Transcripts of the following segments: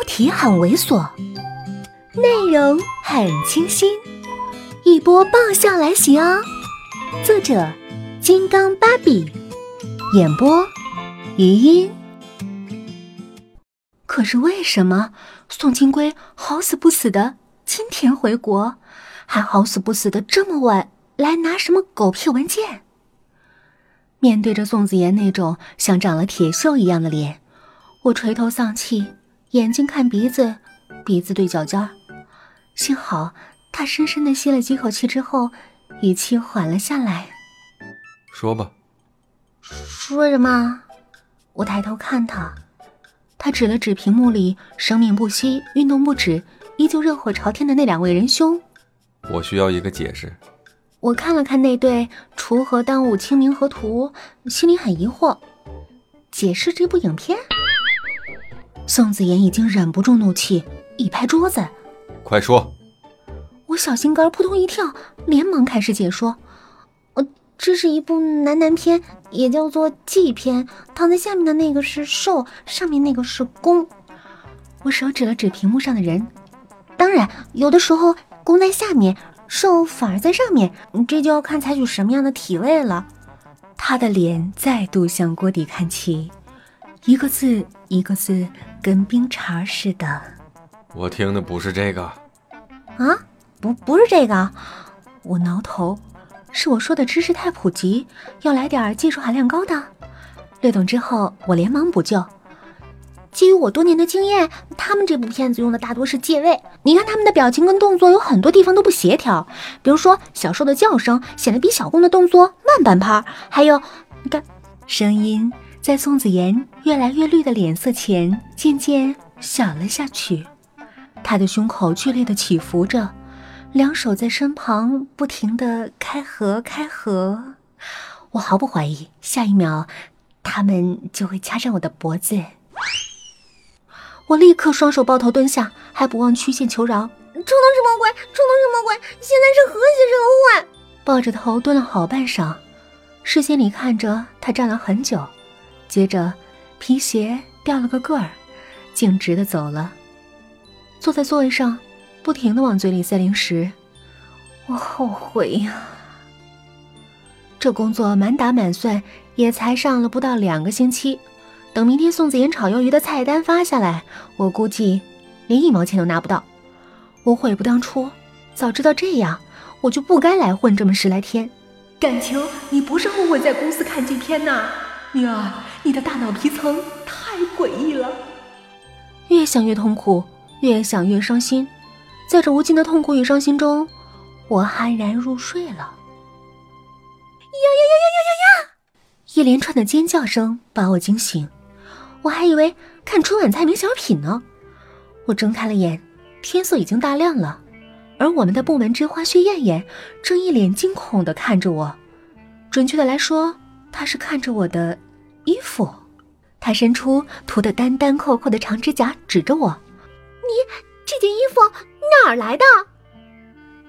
标题很猥琐，内容很清新，一波爆笑来袭哦！作者：金刚芭比，演播：余音。可是为什么宋金龟好死不死的今天回国，还好死不死的这么晚来拿什么狗屁文件？面对着宋子妍那种像长了铁锈一样的脸，我垂头丧气，眼睛看鼻子，鼻子对脚尖儿。幸好他深深的吸了几口气之后，语气缓了下来。说吧。说什么？我抬头看他，他指了指屏幕里生命不息、运动不止、依旧热火朝天的那两位仁兄。我需要一个解释。我看了看那对锄禾当午、清明河图，心里很疑惑。解释这部影片？宋子妍已经忍不住怒气，一拍桌子：“快说！”我小心肝扑通一跳，连忙开始解说：“呃，这是一部男男片，也叫做祭片。躺在下面的那个是受，上面那个是攻。”我手指了指屏幕上的人，当然，有的时候攻在下面。兽反而在上面，这就要看采取什么样的体位了。他的脸再度向锅底看齐，一个字一个字跟冰碴似的。我听的不是这个。啊，不，不是这个。我挠头，是我说的知识太普及，要来点技术含量高的。略懂之后，我连忙补救。基于我多年的经验，他们这部片子用的大多是借位。你看他们的表情跟动作有很多地方都不协调，比如说小受的叫声显得比小公的动作慢半拍，还有，你看，声音在宋子妍越来越绿的脸色前渐渐小了下去，他的胸口剧烈的起伏着，两手在身旁不停的开合开合，我毫不怀疑，下一秒他们就会掐上我的脖子。我立刻双手抱头蹲下，还不忘曲线求饶：“冲动什么鬼？冲动什么鬼？现在是和谐社会？”抱着头蹲了好半晌，视线里看着他站了很久，接着皮鞋掉了个个儿，径直的走了。坐在座位上，不停的往嘴里塞零食。我后悔呀！这工作满打满算也才上了不到两个星期。等明天宋子妍炒鱿鱼的菜单发下来，我估计连一毛钱都拿不到。我悔不当初，早知道这样，我就不该来混这么十来天。感情你不是后悔在公司看禁片呐，女儿，你的大脑皮层太诡异了。越想越痛苦，越想越伤心，在这无尽的痛苦与伤心中，我酣然入睡了。呀呀呀呀呀呀呀！一连串的尖叫声把我惊醒。我还以为看春晚猜谜小品呢，我睁开了眼，天色已经大亮了，而我们的部门之花薛艳艳正一脸惊恐的看着我，准确的来说，她是看着我的衣服，他伸出涂的单单扣扣的长指甲指着我：“你这件衣服哪儿来的？”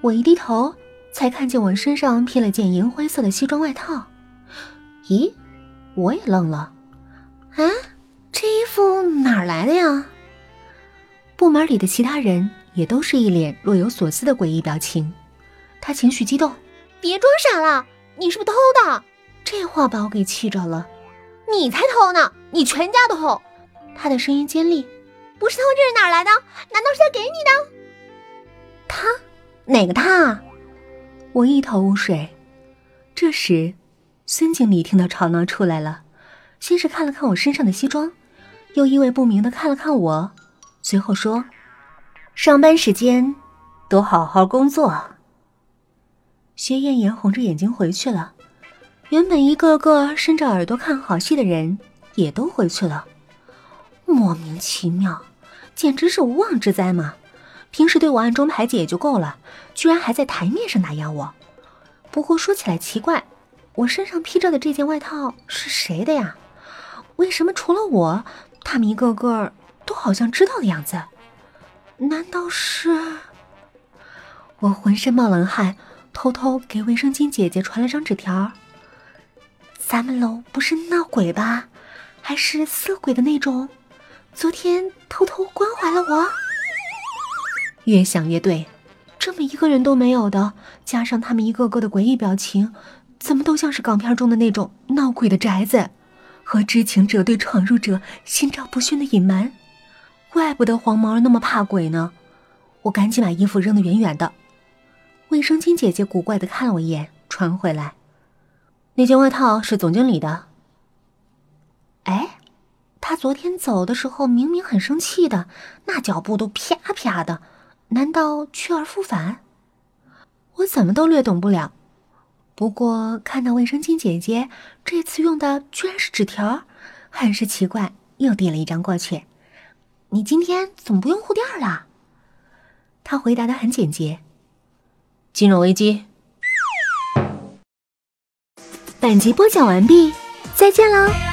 我一低头，才看见我身上披了件银灰色的西装外套。咦，我也愣了，啊？这衣服哪儿来的呀？部门里的其他人也都是一脸若有所思的诡异表情。他情绪激动：“别装傻了，你是不是偷的？”这话把我给气着了。你才偷呢！你全家都偷！他的声音尖利：“不是偷，这是哪来的？难道是他给你的？”他？哪个他？我一头雾水。这时，孙经理听到吵闹出来了，先是看了看我身上的西装。又意味不明的看了看我，随后说：“上班时间，都好好工作。”薛艳艳红着眼睛回去了，原本一个个伸着耳朵看好戏的人也都回去了。莫名其妙，简直是无妄之灾嘛！平时对我暗中排挤也就够了，居然还在台面上打压我。不过说起来奇怪，我身上披着的这件外套是谁的呀？为什么除了我？他们一个个都好像知道的样子，难道是？我浑身冒冷汗，偷偷给卫生巾姐姐传了张纸条。咱们楼不是闹鬼吧？还是色鬼的那种？昨天偷偷关怀了我。越想越对，这么一个人都没有的，加上他们一个个的诡异表情，怎么都像是港片中的那种闹鬼的宅子，和知情者对闯入者心照不宣的隐瞒。怪不得黄毛那么怕鬼呢。我赶紧把衣服扔得远远的。卫生巾姐姐古怪的看了我一眼，穿回来。那件外套是总经理的。哎，他昨天走的时候明明很生气的，那脚步都啪啪的，难道去而复返？我怎么都略懂不了。不过看到卫生巾姐姐这次用的居然是纸条，很是奇怪，又递了一张过去。你今天怎么不用护垫了？他回答的很简洁。金融危机。本集播讲完毕，再见喽。